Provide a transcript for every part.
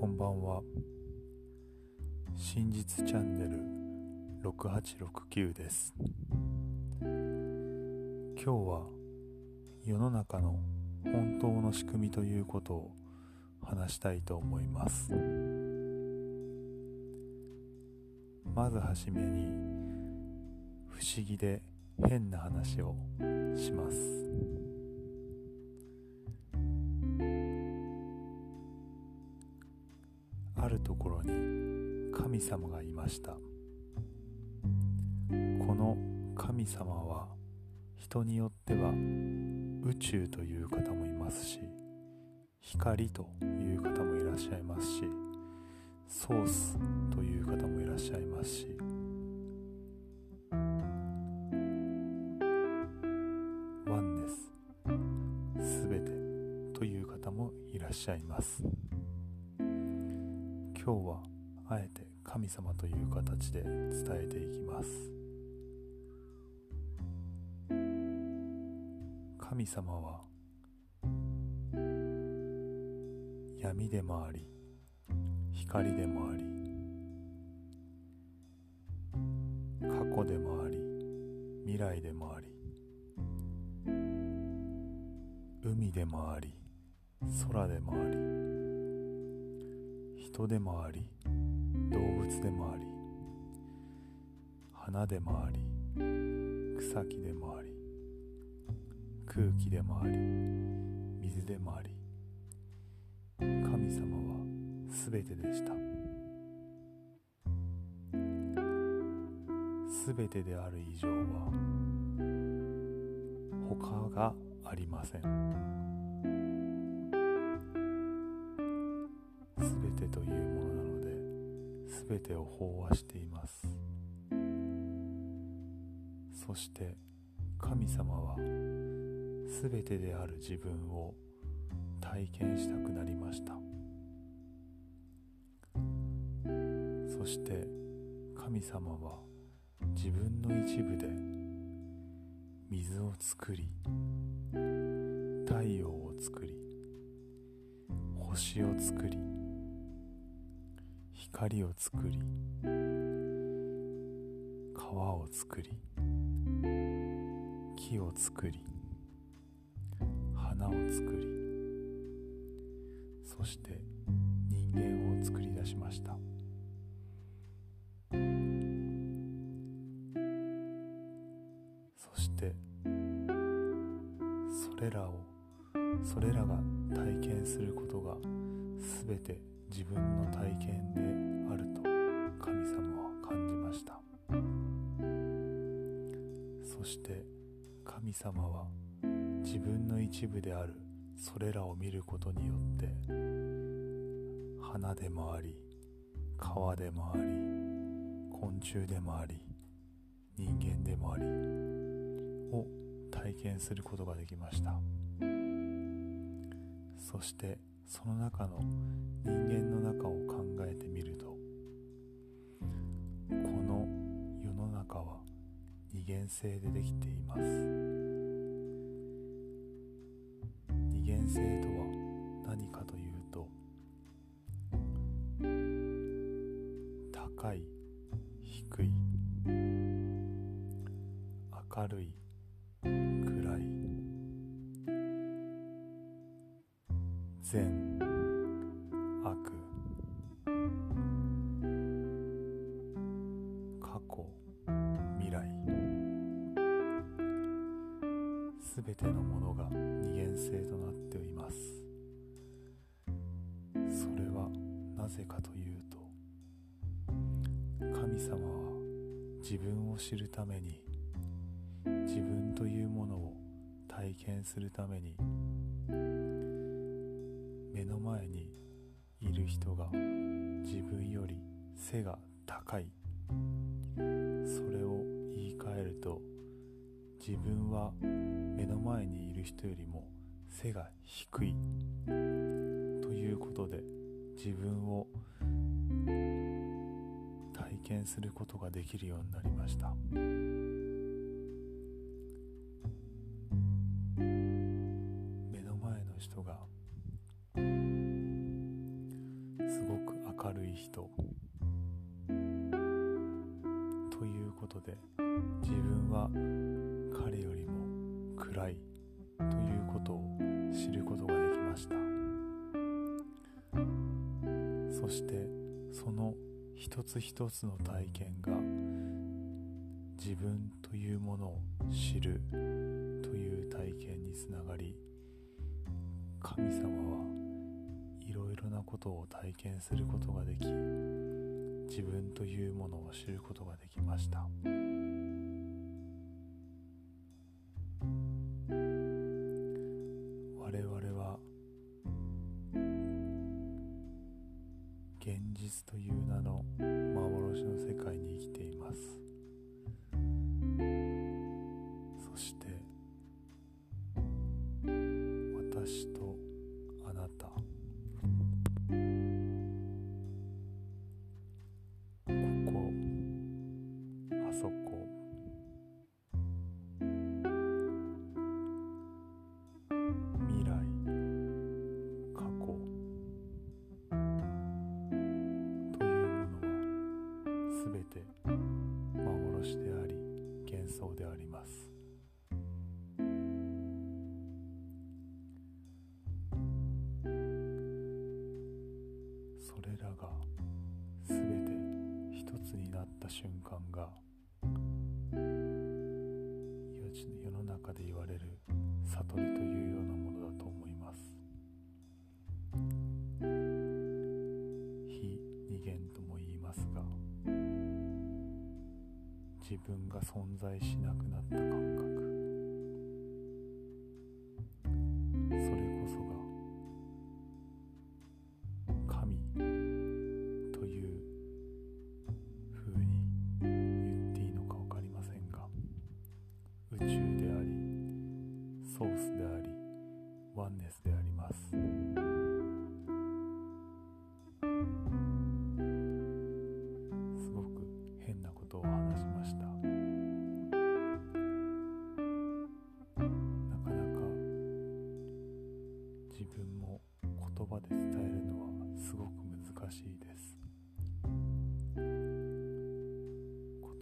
こんばんは。真実チャンネル6869です。今日は世の中の本当の仕組みということを話したいと思います。まずはじめに不思議で変な話をします。るところに神様がいました。この神様は人によっては宇宙という方もいますし光という方もいらっしゃいますしソースという方もいらっしゃいますしワンネスすべてという方もいらっしゃいます。今日はあえて神様という形で伝えていきます。神様は闇でもあり光でもあり過去でもあり未来でもあり海でもあり空でもあり。人でもあり動物でもあり花でもあり草木でもあり空気でもあり水でもあり神様は全てでした。全てである以上は他がありません。というものなので全てを飽和しています。そして神様は全てである自分を体験したくなりました。そして神様は自分の一部で水を作り太陽を作り星を作り光を作り川を作り木を作り花を作りそして人間を作り出しました。そしてそれらをそれらが体験することが全て自分の体験であると神様は感じました。そして神様は自分の一部であるそれらを見ることによって花でもあり川でもあり昆虫でもあり人間でもありを体験することができました。そしてその中の人間の中を考えてみるとこの世の中は二元性でできています。二元性とは何かというと高い低い明るい善悪過去未来すべてのものが二元性となっています。それはなぜかというと神様は自分を知るために自分というものを体験するために目の前にいる人が自分より背が高い。それを言い換えると自分は目の前にいる人よりも背が低い。ということで自分を体験することができるようになりました。目の前の人が人。ということで自分は彼よりも暗い。ということを知ることができました。そしてその一つ一つの体験が自分というものを知るという体験につながり神様なことを体験することができ自分というものを知ることができました。我々は現実という名の幻の世界に生きています。それらがすべて一つになった瞬間が世の中で言われる悟りというようなものだと思います。非二元とも言いますが自分が存在しなくなった感覚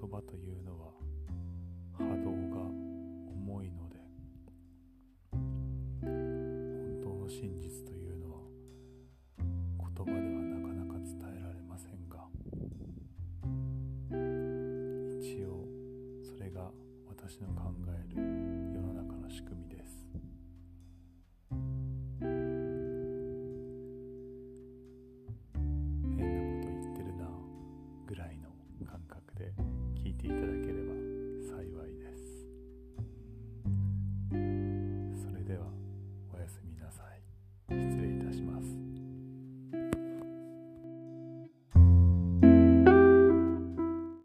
言葉というのは波動が重いので本当の真実というのは言葉ではなかなか伝えられませんが一応それが私の考